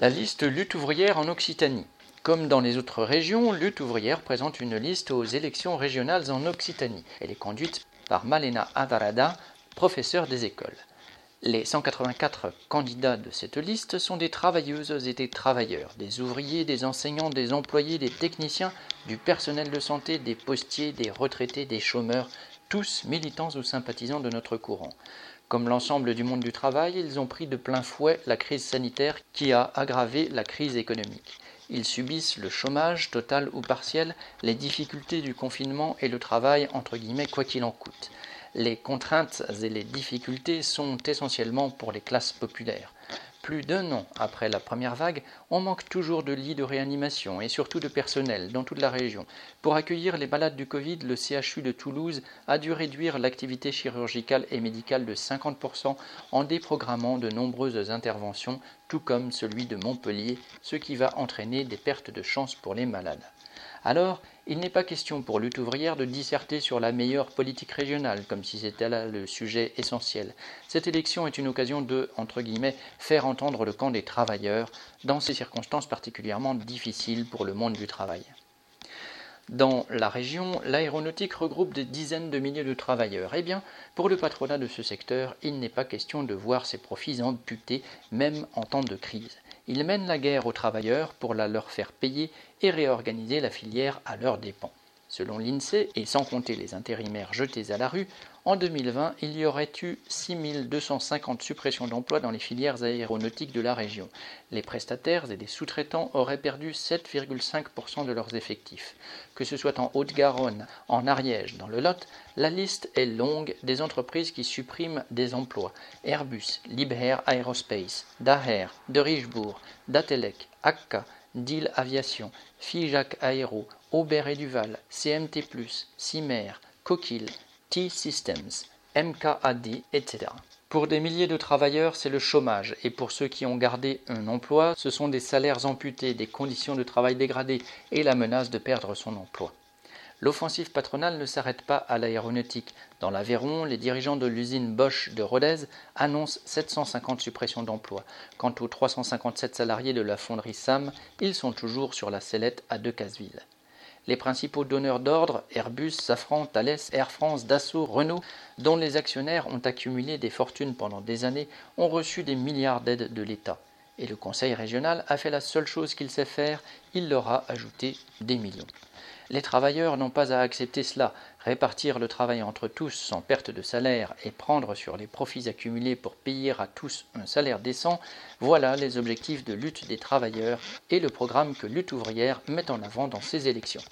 La liste lutte ouvrière en Occitanie. Comme dans les autres régions, Lutte ouvrière présente une liste aux élections régionales en Occitanie. Elle est conduite par Malena Adarada, professeur des écoles. Les 184 candidats de cette liste sont des travailleuses et des travailleurs, des ouvriers, des enseignants, des employés, des techniciens, du personnel de santé, des postiers, des retraités, des chômeurs, tous militants ou sympathisants de notre courant. Comme l'ensemble du monde du travail, ils ont pris de plein fouet la crise sanitaire qui a aggravé la crise économique. Ils subissent le chômage total ou partiel, les difficultés du confinement et le travail entre guillemets quoi qu'il en coûte. Les contraintes et les difficultés sont essentiellement pour les classes populaires. Plus d'un an après la première vague, on manque toujours de lits de réanimation et surtout de personnel dans toute la région. Pour accueillir les malades du Covid, le CHU de Toulouse a dû réduire l'activité chirurgicale et médicale de 50% en déprogrammant de nombreuses interventions, tout comme celui de Montpellier, ce qui va entraîner des pertes de chance pour les malades. Alors, il n'est pas question pour lutte ouvrière de disserter sur la meilleure politique régionale, comme si c'était là le sujet essentiel. Cette élection est une occasion de, entre guillemets, faire entendre le camp des travailleurs dans ces circonstances particulièrement difficiles pour le monde du travail. Dans la région, l'aéronautique regroupe des dizaines de milliers de travailleurs. Eh bien, pour le patronat de ce secteur, il n'est pas question de voir ses profits amputés, même en temps de crise. Ils mènent la guerre aux travailleurs pour la leur faire payer et réorganiser la filière à leurs dépens. Selon l'INSEE, et sans compter les intérimaires jetés à la rue, en 2020, il y aurait eu 6250 suppressions d'emplois dans les filières aéronautiques de la région. Les prestataires et les sous-traitants auraient perdu 7,5% de leurs effectifs. Que ce soit en Haute-Garonne, en Ariège, dans le Lot, la liste est longue des entreprises qui suppriment des emplois. Airbus, Liebherr Aerospace, Daher, De Richebourg, Datelec, Akka, Deal Aviation, Fijac Aero, Aubert et Duval, CMT+, Cimer, Coquille, T-Systems, MKAD, etc. Pour des milliers de travailleurs, c'est le chômage, et pour ceux qui ont gardé un emploi, ce sont des salaires amputés, des conditions de travail dégradées et la menace de perdre son emploi. L'offensive patronale ne s'arrête pas à l'aéronautique. Dans l'Aveyron, les dirigeants de l'usine Bosch de Rodez annoncent 750 suppressions d'emplois. Quant aux 357 salariés de la fonderie SAM, ils sont toujours sur la sellette à Decazeville. Les principaux donneurs d'ordre, Airbus, Safran, Thales, Air France, Dassault, Renault, dont les actionnaires ont accumulé des fortunes pendant des années, ont reçu des milliards d'aides de l'État. Et le Conseil régional a fait la seule chose qu'il sait faire, il leur a ajouté des millions. Les travailleurs n'ont pas à accepter cela. Répartir le travail entre tous sans perte de salaire et prendre sur les profits accumulés pour payer à tous un salaire décent, voilà les objectifs de lutte des travailleurs et le programme que Lutte ouvrière met en avant dans ces élections.